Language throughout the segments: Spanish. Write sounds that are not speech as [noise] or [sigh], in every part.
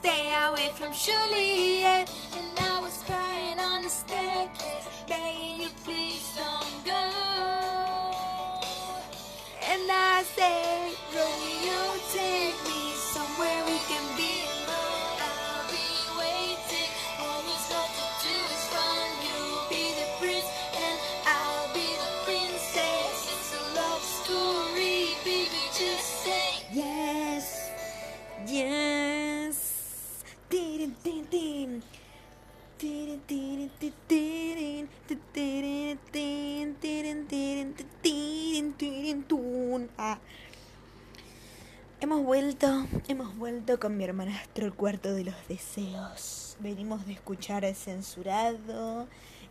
stay away from Juliet. And I was crying on the staircase, Ah. Hemos vuelto, hemos vuelto con mi hermanastro el cuarto de los deseos. Venimos de escuchar el censurado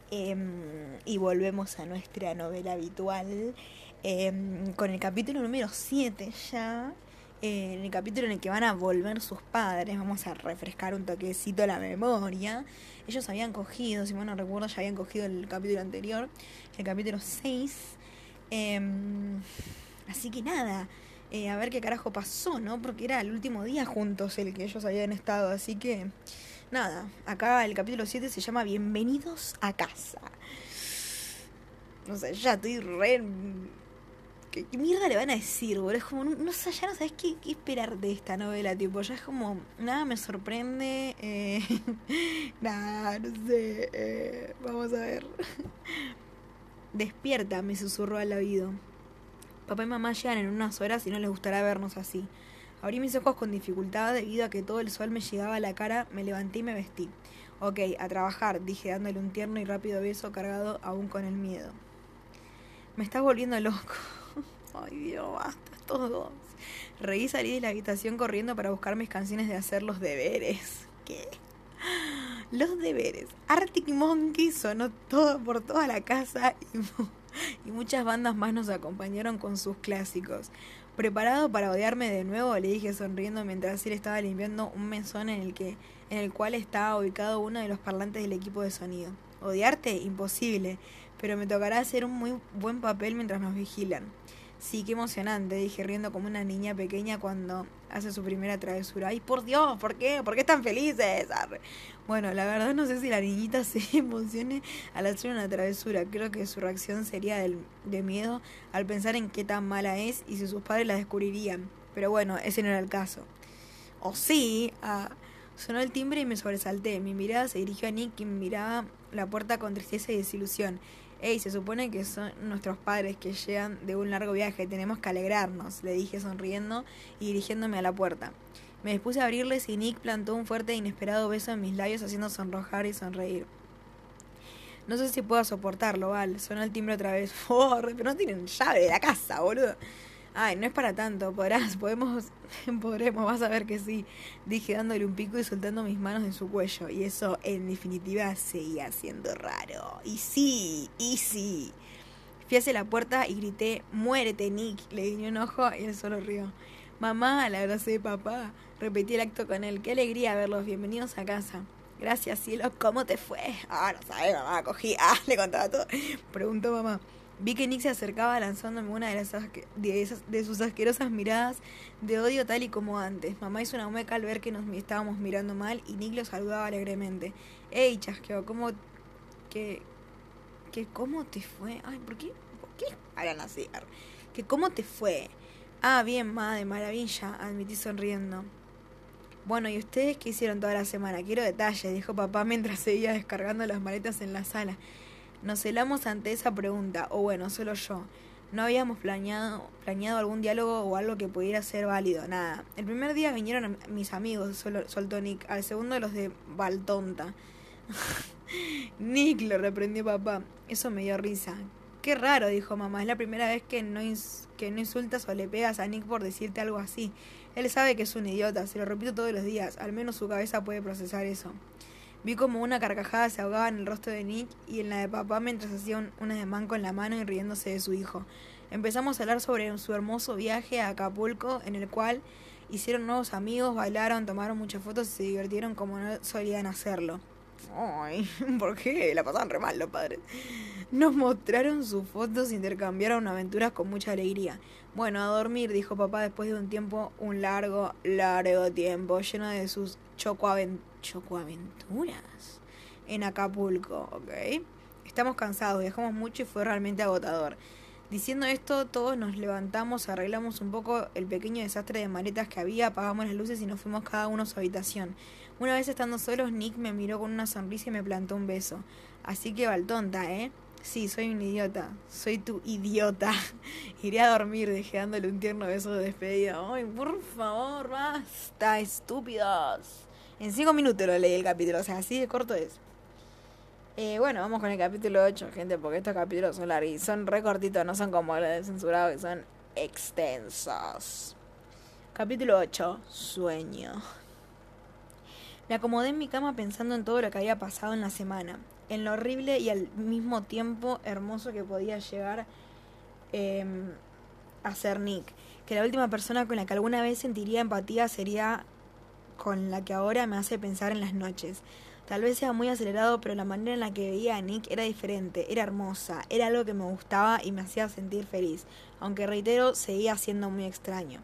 em, y volvemos a nuestra novela habitual em, con el capítulo número 7 ya. Eh, en el capítulo en el que van a volver sus padres, vamos a refrescar un toquecito la memoria. Ellos habían cogido, si mal no recuerdo, ya habían cogido el capítulo anterior, el capítulo 6. Em, así que nada, eh, a ver qué carajo pasó, ¿no? Porque era el último día juntos el que ellos habían estado, así que nada, acá el capítulo 7 se llama Bienvenidos a casa. No sé, ya estoy re... ¿Qué, mierda le van a decir, boludo? Es como, no, no sé, ya no sabes qué, qué esperar de esta novela, tipo, ya es como, nada me sorprende, eh, [laughs] nada, no sé, eh, vamos a ver. [laughs] Despierta, me susurró al oído. Papá y mamá llegan en unas horas y no les gustará vernos así. Abrí mis ojos con dificultad debido a que todo el sol me llegaba a la cara, me levanté y me vestí. Ok, a trabajar, dije dándole un tierno y rápido beso cargado aún con el miedo. Me estás volviendo loco. Ay Dios, basta, estos dos. Reí salí de la habitación corriendo para buscar mis canciones de hacer los deberes. ¿Qué? Los deberes. Arctic Monkey sonó todo por toda la casa y, y muchas bandas más nos acompañaron con sus clásicos. Preparado para odiarme de nuevo, le dije sonriendo mientras él estaba limpiando un mesón en el que en el cual estaba ubicado uno de los parlantes del equipo de sonido. ¿Odiarte? Imposible, pero me tocará hacer un muy buen papel mientras nos vigilan. Sí, qué emocionante, dije riendo como una niña pequeña cuando hace su primera travesura. ¡Ay, por Dios! ¿Por qué? ¿Por qué están felices? Bueno, la verdad no sé si la niñita [laughs] se emocione al hacer una travesura. Creo que su reacción sería de miedo al pensar en qué tan mala es y si sus padres la descubrirían. Pero bueno, ese no era el caso. O sí, ah, sonó el timbre y me sobresalté. Mi mirada se dirigió a Nick, quien miraba la puerta con tristeza y desilusión. Ey, se supone que son nuestros padres que llegan de un largo viaje, tenemos que alegrarnos, le dije sonriendo y dirigiéndome a la puerta. Me dispuse a abrirles y Nick plantó un fuerte e inesperado beso en mis labios haciendo sonrojar y sonreír. No sé si puedo soportarlo, Val. Sonó el timbre otra vez. [laughs] Oh, pero no tienen llave de la casa, boludo. Ay, no es para tanto. Podrás, [laughs] podemos, podremos, vas a ver que sí. Dije dándole un pico y soltando mis manos en su cuello. Y eso, en definitiva, seguía siendo raro. Y sí, y sí. Fui hacia la puerta y grité, muérete, Nick. Le guiñó un ojo y él solo rió. Mamá, la abracé papá. Repetí el acto con él. Qué alegría verlos. Bienvenidos a casa. Gracias, cielo. ¿Cómo te fue? Ah, no sabes, mamá. Cogí. [laughs] Ah, le contaba todo. Preguntó mamá. Vi que Nick se acercaba lanzándome una de, las de, esas, de sus asquerosas miradas de odio tal y como antes. Mamá hizo una mueca al ver que nos estábamos mirando mal y Nick lo saludaba alegremente. ¡Ey, chasqueo! ¿Cómo, que, que cómo te fue? Ay, ¿por qué? ¿Por qué así? Que cómo te fue. Ah, bien, ma, de maravilla, admití sonriendo. Bueno, ¿y ustedes qué hicieron toda la semana? Quiero detalles, dijo papá mientras seguía descargando las maletas en la sala. Nos helamos ante esa pregunta, o bueno, solo yo. No habíamos planeado, planeado algún diálogo o algo que pudiera ser válido, nada. El primer día vinieron mis amigos, soltó Nick, al segundo los de Baltonta. [laughs] Nick, lo reprendió papá. Eso me dio risa. Qué raro, dijo mamá. Es la primera vez que no, que no insultas o le pegas a Nick por decirte algo así. Él sabe que es un idiota, se lo repito todos los días. Al menos su cabeza puede procesar eso. Vi como una carcajada se ahogaba en el rostro de Nick y en la de papá mientras hacía un, un ademán con la mano y riéndose de su hijo. Empezamos a hablar sobre su hermoso viaje a Acapulco, en el cual hicieron nuevos amigos, bailaron, tomaron muchas fotos y se divirtieron como no solían hacerlo. Ay, [laughs] ¿por qué? La pasaban re mal los padres. Nos mostraron sus fotos intercambiaron aventuras con mucha alegría. Bueno, a dormir, dijo papá después de un tiempo, un largo, largo tiempo, lleno de sus chocoaven- chocoaventuras en Acapulco, ¿ok? Estamos cansados, viajamos mucho y fue realmente agotador. Diciendo esto, todos nos levantamos, arreglamos un poco el pequeño desastre de maletas que había, apagamos las luces y nos fuimos cada uno a su habitación. Una vez estando solos, Nick me miró con una sonrisa y me plantó un beso. Así que Valtonta, ¿eh? Sí, soy un idiota. Soy tu idiota. [laughs] Iré a dormir, dejé dándole un tierno beso de despedida. Ay, por favor, basta, estúpidos. En cinco minutos lo leí el capítulo, o sea, así de corto es. Eh, bueno, vamos con el capítulo 8, gente, porque estos capítulos son largos, son re cortitos, no son como los de censurado, que son extensos. Capítulo 8, sueño. Me acomodé en mi cama pensando en todo lo que había pasado en la semana, en lo horrible y al mismo tiempo hermoso que podía llegar eh, a ser Nick. Que la última persona con la que alguna vez sentiría empatía sería con la que ahora me hace pensar en las noches. Tal vez sea muy acelerado, pero la manera en la que veía a Nick era diferente, era hermosa, era algo que me gustaba y me hacía sentir feliz, aunque reitero, seguía siendo muy extraño.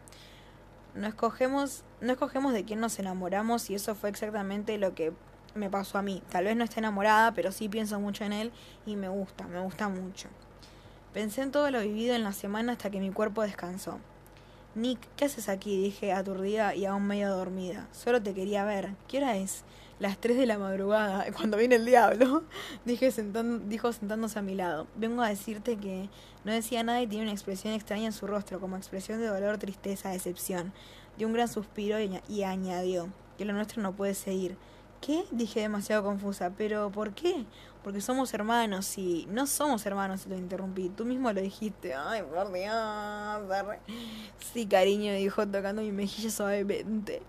No escogemos, no escogemos de quién nos enamoramos y eso fue exactamente lo que me pasó a mí. Tal vez no esté enamorada, pero sí pienso mucho en él y me gusta, me gusta mucho. Pensé en todo lo vivido en la semana hasta que mi cuerpo descansó. Nick, ¿qué haces aquí? dije aturdida y aún medio dormida. Solo te quería ver. ¿Qué hora es? Las 3 de la madrugada, [laughs] cuando viene el diablo, dije sentan- dijo sentándose a mi lado. Vengo a decirte que no decía nada y tenía una expresión extraña en su rostro, como expresión de dolor, tristeza, decepción. Dio un gran suspiro y, y añadió que lo nuestro no puede seguir. ¿Qué? Dije demasiado confusa. ¿Pero por qué? Porque somos hermanos y no somos hermanos, lo interrumpí. Tú mismo lo dijiste. Ay, por Dios. Sí, cariño, dijo tocando mi mejilla suavemente.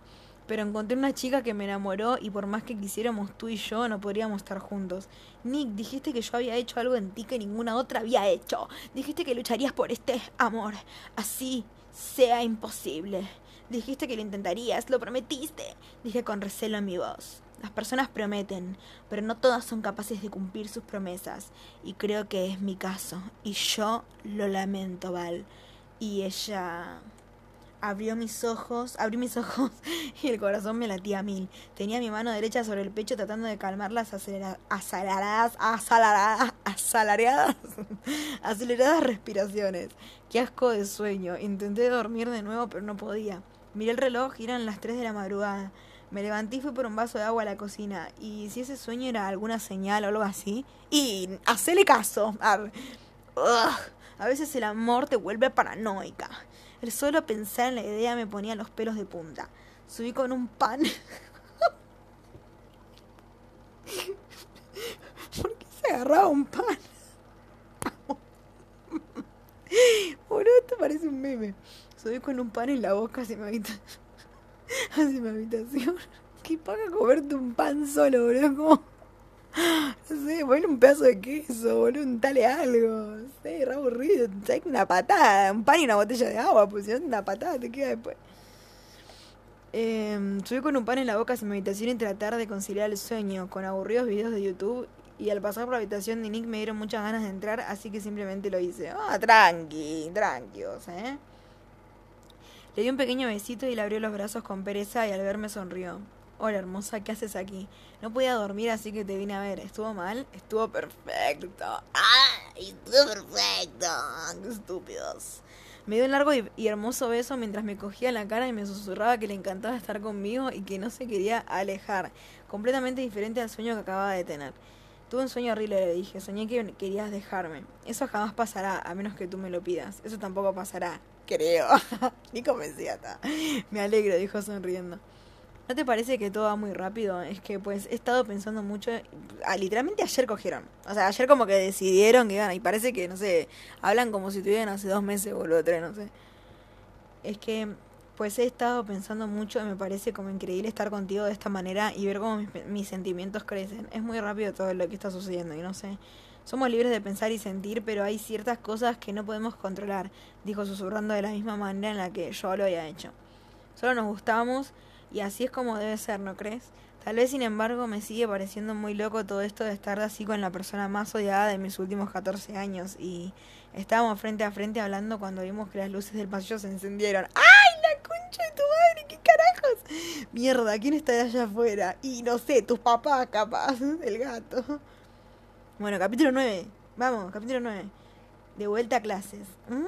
Pero encontré una chica que me enamoró y por más que quisiéramos tú y yo, no podríamos estar juntos. Nick, dijiste que yo había hecho algo en ti que ninguna otra había hecho. Dijiste que lucharías por este amor. Así sea imposible. Dijiste que lo intentarías, lo prometiste. Dije con recelo en mi voz. Las personas prometen, pero no todas son capaces de cumplir sus promesas. Y creo que es mi caso. Y yo lo lamento, Val. Y ella abrió mis ojos, abrí mis [laughs] ojos y el corazón me latía a mil. Tenía mi mano derecha sobre el pecho tratando de calmar las acelera- aceleradas, aceleradas, asalariadas, [laughs] aceleradas respiraciones. Qué asco de sueño. Intenté dormir de nuevo, pero no podía. Miré el reloj eran las 3 de la madrugada. Me levanté y fui por un vaso de agua a la cocina. Y si ese sueño era alguna señal o algo así. Y hacele caso. A veces el amor te vuelve paranoica. El solo pensar en la idea me ponía los pelos de punta. Subí con un pan. [laughs] ¿Por qué se agarraba un pan? [laughs] Boludo, esto parece un meme. Subí con un pan en la boca hacia mi habitación. Hacia mi habitación. [laughs] ¿Qué paga comerte un pan solo, boludo? Como... No sé, ponle un pedazo de queso, boludo, untale algo. No sé, re aburrido. Una patada, un pan y una botella de agua, pues si no, una patada te queda después. Eh, subí con un pan en la boca hacia mi habitación y tratar de conciliar el sueño con aburridos videos de YouTube. Y al pasar por la habitación de Nick me dieron muchas ganas de entrar, así que simplemente lo hice. Ah, tranqui, tranqui, sea, ¿eh? Le di un pequeño besito y le abrió los brazos con pereza y al verme sonrió. Hola hermosa, ¿qué haces aquí? No podía dormir así que te vine a ver. ¿Estuvo mal? Estuvo perfecto. ¡Ay! Estuvo perfecto. ¡Qué estúpidos! Me dio un largo y, y hermoso beso mientras me cogía la cara y me susurraba que le encantaba estar conmigo y que no se quería alejar. Completamente diferente al sueño que acababa de tener. Tuve un sueño horrible, le dije. Soñé que querías dejarme. Eso jamás pasará, a menos que tú me lo pidas. Eso tampoco pasará. Creo. [laughs] Ni convencida está. Me alegro, dijo sonriendo. ¿No te parece que todo va muy rápido? Es que pues he estado pensando mucho. ah, literalmente ayer cogieron. O sea, ayer como que decidieron que iban. Y parece que, no sé, hablan como si tuvieran hace dos meses, boludo, tres, no sé. Es que pues he estado pensando mucho y me parece como increíble estar contigo de esta manera y ver cómo mis, sentimientos crecen. Es muy rápido todo lo que está sucediendo y no sé. Somos libres de pensar y sentir, pero hay ciertas cosas que no podemos controlar, dijo susurrando de la misma manera en la que yo lo había hecho. Solo nos gustamos y así es como debe ser, ¿no crees? Tal vez, sin embargo, me sigue pareciendo muy loco todo esto de estar así con la persona más odiada de mis últimos 14 años y estábamos frente a frente hablando cuando vimos que las luces del pasillo se encendieron. ¡Ay, la de tu madre, qué carajos. Mierda, ¿quién está allá afuera? Y no sé, tus papás capaz, el gato. Bueno, capítulo 9. Vamos, capítulo 9. De vuelta a clases. Mm.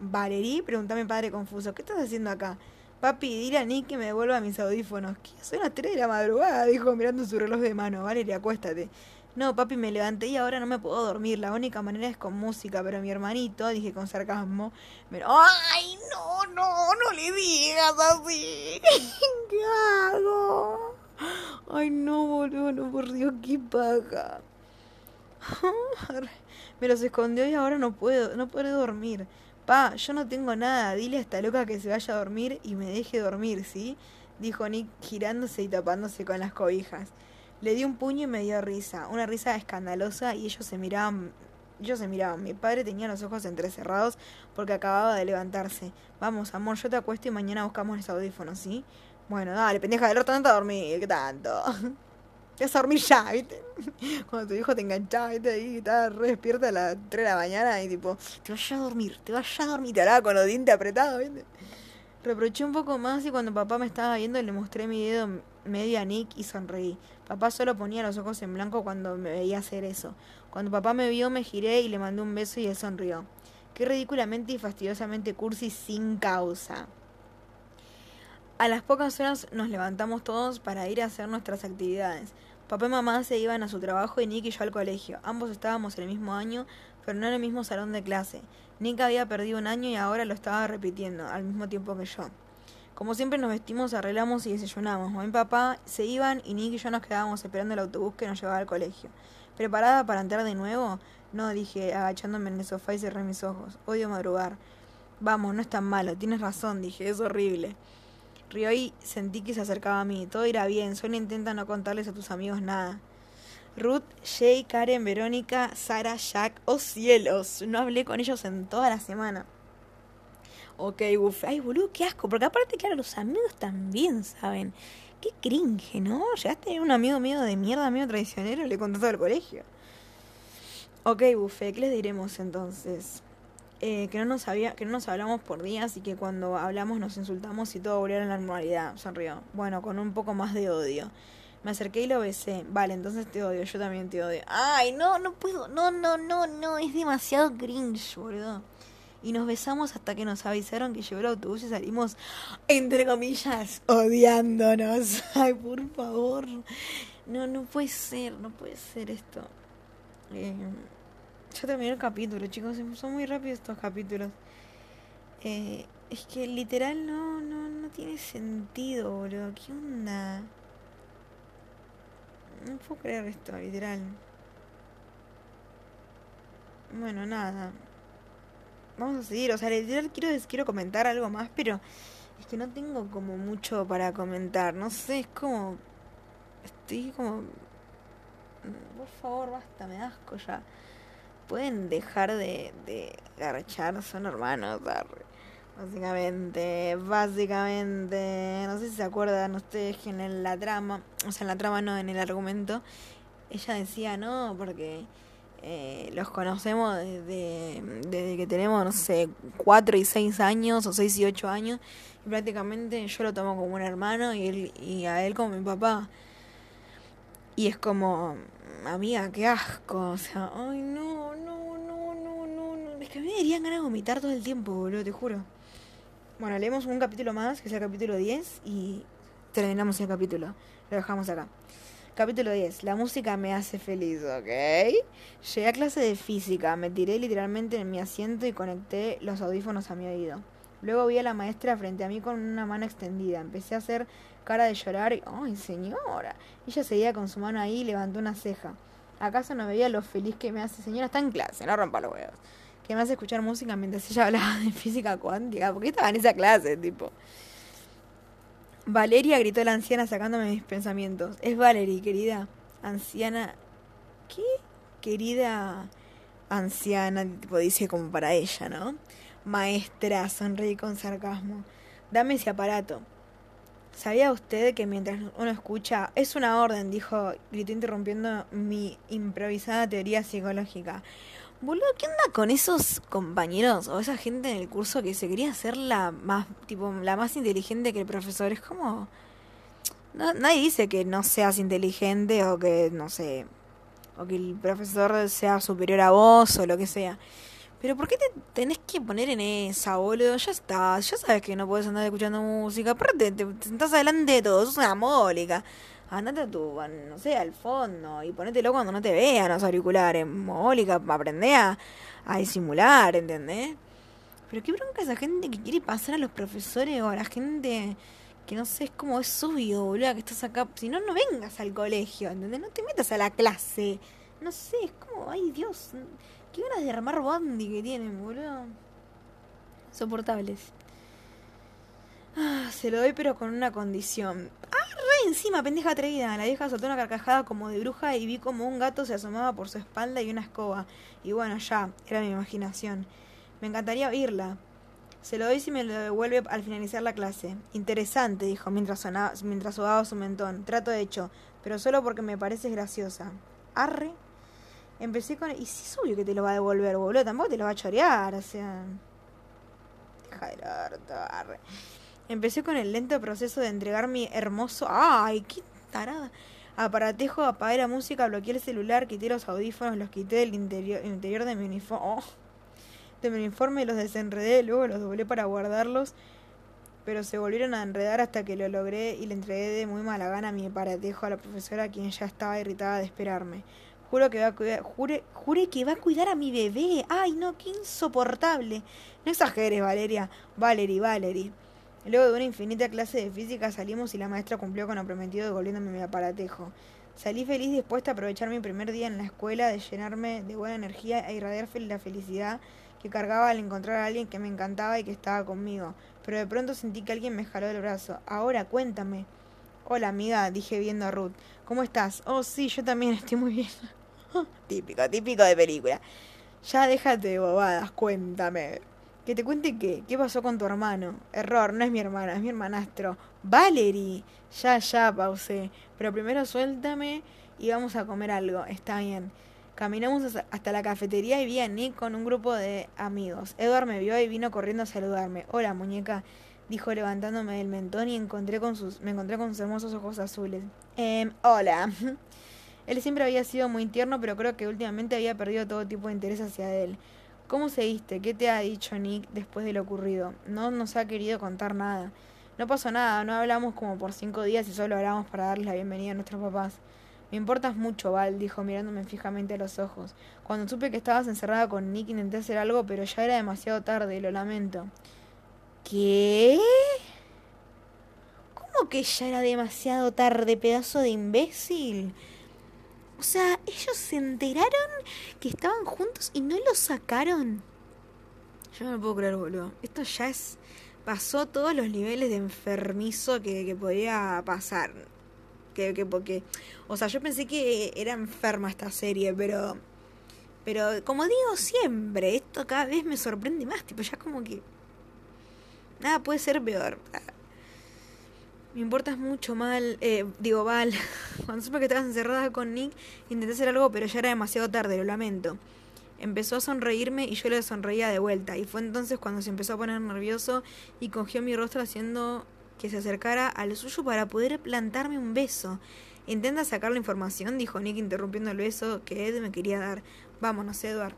Valerí, pregúntame padre confuso, ¿qué estás haciendo acá? Papi, dile a Nick que me devuelva mis audífonos. ¿Qué? Son las 3 de la madrugada, dijo mirando su reloj de mano. Valeria, acuéstate. No, papi, me levanté y ahora no me puedo dormir. La única manera es con música, pero mi hermanito, dije con sarcasmo, me... ¡Ay, no, no, no le digas así! [laughs] ¿Qué hago? Ay, no, boludo, no, por Dios, qué paja. [laughs] Me los escondió y ahora no puedo, no puedo dormir. Pa, yo no tengo nada, dile a esta loca que se vaya a dormir y me deje dormir, ¿sí? Dijo Nick girándose y tapándose con las cobijas. Le di un puño y me dio risa, una risa escandalosa y ellos se miraban, ellos se miraban. Mi padre tenía los ojos entrecerrados porque acababa de levantarse. Vamos, amor, yo te acuesto y mañana buscamos los audífonos, ¿sí? Bueno, dale, pendeja del orto, no te dormir, ¿qué tanto? [laughs] Te vas a dormir ya, ¿viste? [laughs] Cuando tu hijo te enganchaba, ¿viste? Ahí estaba re despierta a las 3 de la mañana y tipo, te vayas a dormir, te vayas a dormir, te hará con los dientes apretados, ¿viste? Reproché un poco más y cuando papá me estaba viendo le mostré mi dedo medio a Nick y sonreí. Papá solo ponía los ojos en blanco cuando me veía hacer eso. Cuando papá me vio me giré y le mandé un beso y él sonrió. Qué ridículamente y fastidiosamente cursi sin causa. A las pocas horas nos levantamos todos para ir a hacer nuestras actividades. Papá y mamá se iban a su trabajo y Nick y yo al colegio. Ambos estábamos en el mismo año, pero no en el mismo salón de clase. Nick había perdido un año y ahora lo estaba repitiendo, al mismo tiempo que yo. Como siempre nos vestimos, arreglamos y desayunamos. Mi papá se iban y Nick y yo nos quedábamos esperando el autobús que nos llevaba al colegio. ¿Preparada para entrar de nuevo? No, dije, agachándome en el sofá y cerré mis ojos. Odio madrugar. Vamos, no es tan malo, tienes razón, dije, es horrible. Río y sentí que se acercaba a mí. Todo irá bien, solo intenta no contarles a tus amigos nada. Ruth, Jay, Karen, Verónica, Sara, Jack, oh cielos, no hablé con ellos en toda la semana. Ok, uff, ay boludo, qué asco, porque aparte, claro, los amigos también saben. Qué cringe, ¿no? Llegaste a un amigo mío de mierda, amigo traicionero, le contaste al colegio. Ok, buffet, ¿qué les diremos entonces? Eh, que, no nos había, que no nos hablamos por días y que cuando hablamos nos insultamos y todo volviera a la normalidad, sonrió. Bueno, con un poco más de odio. Me acerqué y lo besé. Vale, entonces te odio, yo también te odio. Ay, no, no puedo. No, no, no, no, es demasiado cringe, boludo y nos besamos hasta que nos avisaron que llegó el autobús y salimos, entre comillas, odiándonos. [laughs] Ay, por favor. No, no puede ser, no puede ser esto. Eh, ya terminé el capítulo, chicos. Son muy rápidos estos capítulos. Eh, es que literal no, no, no tiene sentido, boludo. ¿Qué onda? No puedo creer esto, literal. Bueno, nada vamos a seguir. O sea, literal quiero, quiero comentar algo más, pero es que no tengo como mucho para comentar. No sé, es como. Estoy como. Por favor, basta, me asco ya. Pueden dejar de, de garchar, son hermanos. Básicamente, básicamente, no sé si se acuerdan ustedes que en la trama, o sea, en la trama no, en el argumento, ella decía, no, porque eh, los conocemos desde, desde que tenemos, no sé, 4 y 6 años o 6 y 8 años. Y prácticamente yo lo tomo como un hermano y, él, y a él como mi papá. Y es como, amiga, qué asco. O sea, ay, no, no, no, no, no, no. Es que a mí me darían ganas de vomitar todo el tiempo, boludo, te juro. Bueno, leemos un capítulo más, que es el capítulo 10, y terminamos el capítulo. Lo dejamos acá. Capítulo 10. La música me hace feliz, ¿ok? Llegué a clase de física, me tiré literalmente en mi asiento y conecté los audífonos a mi oído. Luego vi a la maestra frente a mí con una mano extendida. Empecé a hacer cara de llorar y... ¡Ay, señora! Ella seguía con su mano ahí y levantó una ceja. ¿Acaso no veía lo feliz que me hace? Señora, está en clase, no rompa los huevos. Que me hace escuchar música mientras ella hablaba [laughs] de física cuántica. ¿Por qué estaba en esa clase, tipo? Valeria, gritó la anciana sacándome mis pensamientos. Es Valerie, querida. Anciana. ¿Qué? Querida anciana, tipo dice como para ella, ¿no? Maestra, sonreí con sarcasmo. Dame ese aparato. ¿Sabía usted que mientras uno escucha... Es una orden, dijo, gritó interrumpiendo mi improvisada teoría psicológica. Boludo, ¿qué onda con esos compañeros o esa gente en el curso que se quería hacer la más, tipo, la más inteligente que el profesor? Es como... No, nadie dice que no seas inteligente o que, no sé, o que el profesor sea superior a vos o lo que sea. Pero ¿por qué te tenés que poner en esa, boludo? Ya está, ya sabes que no puedes andar escuchando música. Aparte, te, te sentás adelante de todo, sos una mólica. Andate a tu, no sé, al fondo y ponételo cuando no te vean los auriculares. Mólica, aprendé a, a disimular, ¿entendés? Pero qué bronca esa gente que quiere pasar a los profesores o a la gente que no sé, es como es suyo, boludo, que estás acá. Si no, no vengas al colegio, ¿entendés? No te metas a la clase. No sé, es como, ay Dios, qué ganas de armar bondi que tienen, boludo. Soportables. Ah, se lo doy pero con una condición. Encima, pendeja atrevida. La vieja soltó una carcajada como de bruja y vi como un gato se asomaba por su espalda y una escoba. Y bueno, ya, era mi imaginación. Me encantaría oírla. Se lo doy si me lo devuelve al finalizar la clase. Interesante, dijo mientras, sonaba, mientras su mentón. Trato hecho, pero solo porque me parece graciosa. Arre. Empecé con... Y sí es obvio que te lo va a devolver, boludo. Tampoco te lo va a chorear, o sea... Deja de arre. Empecé con el lento proceso de entregar mi hermoso... ¡Ay, qué tarada! Aparatejo, apagué la música, bloqueé el celular, quité los audífonos, los quité del interior, interior de mi uniforme. Oh. De mi uniforme los desenredé, luego los doblé para guardarlos, pero se volvieron a enredar hasta que lo logré y le entregué de muy mala gana mi aparatejo a la profesora, quien ya estaba irritada de esperarme. Juro que va a cuidar, jure, jure que va a cuidar a mi bebé. Ay, no, qué insoportable. No exageres, Valeria. Valerie, Valerie. Luego de una infinita clase de física salimos y la maestra cumplió con lo prometido devolviéndome mi aparatejo. Salí feliz dispuesta a aprovechar mi primer día en la escuela, de llenarme de buena energía e irradiar la felicidad que cargaba al encontrar a alguien que me encantaba y que estaba conmigo. Pero de pronto sentí que alguien me jaló el brazo. Ahora, cuéntame. Hola, amiga, dije viendo a Ruth. ¿Cómo estás? Oh, sí, yo también [laughs] estoy muy bien. [laughs] típico, típico de película. Ya déjate de bobadas, cuéntame. Que te cuente qué. ¿Qué pasó con tu hermano? Error, no es mi hermana, es mi hermanastro. Valerie. Ya, ya, pausé. Pero primero suéltame y vamos a comer algo. Está bien. Caminamos hasta la cafetería y vi a Nick con un grupo de amigos. Edward me vio y vino corriendo a saludarme. Hola, muñeca, dijo levantándome del mentón y encontré con sus, me encontré con sus hermosos ojos azules. Eh, hola. [laughs] Él siempre había sido muy tierno, pero creo que últimamente había perdido todo tipo de interés hacia él. ¿Cómo seguiste? ¿Qué te ha dicho Nick después de lo ocurrido? No nos ha querido contar nada. No pasó nada, no hablamos como por cinco días y solo hablamos para darles la bienvenida a nuestros papás. Me importas mucho, Val, dijo mirándome fijamente a los ojos. Cuando supe que estabas encerrada con Nick intenté hacer algo, pero ya era demasiado tarde, lo lamento. ¿Qué? ¿Cómo que ya era demasiado tarde, pedazo de imbécil? O sea, ellos se enteraron que estaban juntos y no lo sacaron. Yo no lo puedo creer, boludo. Esto ya es. Pasó todos los niveles de enfermizo que, que podía pasar. Que, que porque. O sea, yo pensé que era enferma esta serie, pero. Pero como digo siempre, esto cada vez me sorprende más. Tipo, ya como que. Nada puede ser peor. Me importas mucho mal, eh, digo, Val. [laughs] Cuando supe que estabas encerrada con Nick, intenté hacer algo, pero ya era demasiado tarde, lo lamento. Empezó a sonreírme y yo le sonreía de vuelta. Y fue entonces cuando se empezó a poner nervioso y cogió mi rostro haciendo que se acercara al suyo para poder plantarme un beso. Intenta sacar la información, dijo Nick interrumpiendo el beso que Ed me quería dar. Vámonos, Edward.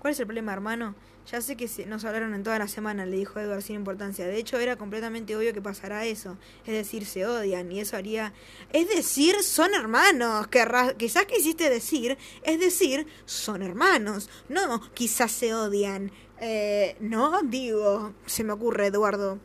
¿Cuál es el problema, hermano? Ya sé que nos hablaron en toda la semana, le dijo Edward sin importancia. De hecho, era completamente obvio que pasará eso. Es decir, se odian y eso haría... Es decir, son hermanos. Quizás quisiste decir, es decir, son hermanos. No, quizás se odian. Eh, no, digo, se me ocurre, Eduardo.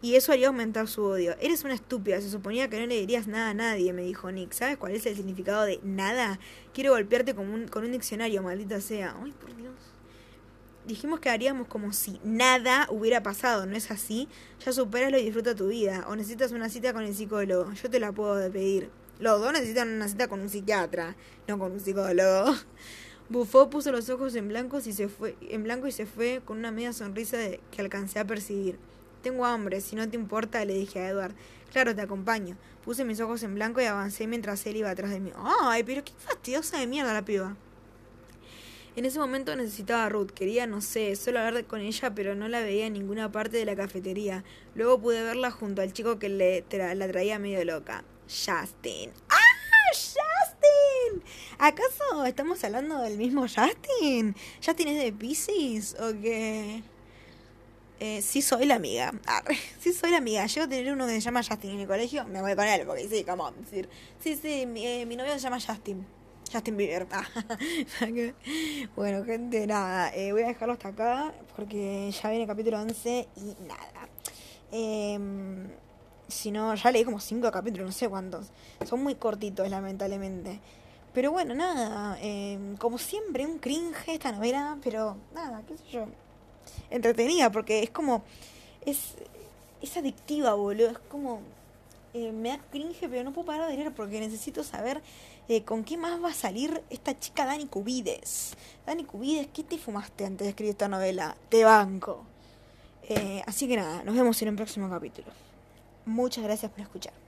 Y eso haría aumentar su odio. Eres una estúpida, se suponía que no le dirías nada a nadie, me dijo Nick. ¿Sabes cuál es el significado de nada? Quiero golpearte con un, con un diccionario, maldita sea. Ay, por Dios dijimos que haríamos como si nada hubiera pasado, ¿no es así? Ya superaslo y disfruta tu vida. O necesitas una cita con el psicólogo. Yo te la puedo pedir. Los dos necesitan una cita con un psiquiatra, no con un psicólogo. [laughs] Bufó, puso los ojos en blanco y se fue, en blanco y se fue con una media sonrisa de, que alcancé a percibir. Tengo hambre, si no te importa, le dije a Edward. Claro, te acompaño. Puse mis ojos en blanco y avancé mientras él iba atrás de mí. Ay, pero qué fastidiosa de mierda la piba. En ese momento necesitaba a Ruth, quería, no sé, solo hablar con ella, pero no la veía en ninguna parte de la cafetería. Luego pude verla junto al chico que le la traía medio loca. Justin. ¡Ah! ¡Justin! ¿Acaso estamos hablando del mismo Justin? ¿Justin es de Pisces o qué? Eh, sí soy la amiga. Sí soy la amiga. Llego a tener uno que se llama Justin en mi colegio. Me voy con él porque sí, como decir. Sí, sí, eh, mi novio se llama Justin. Justin Bieber. [laughs] Bueno, gente, nada. eh, voy a dejarlo hasta acá porque ya viene capítulo 11 y nada. Em, si no, ya leí como 5 capítulos, no sé cuántos. Son muy cortitos, lamentablemente. Pero bueno, nada. em, como siempre, un cringe esta novela. Pero nada, qué sé yo entretenida porque es como es es adictiva boludo es como eh, me da cringe pero no puedo parar de leer porque necesito saber con qué más va a salir esta chica Dani Cubides. Dani Cubides ¿qué te fumaste antes de escribir esta novela? te banco. Eh, así que nada nos vemos en un próximo capítulo. Muchas gracias por escuchar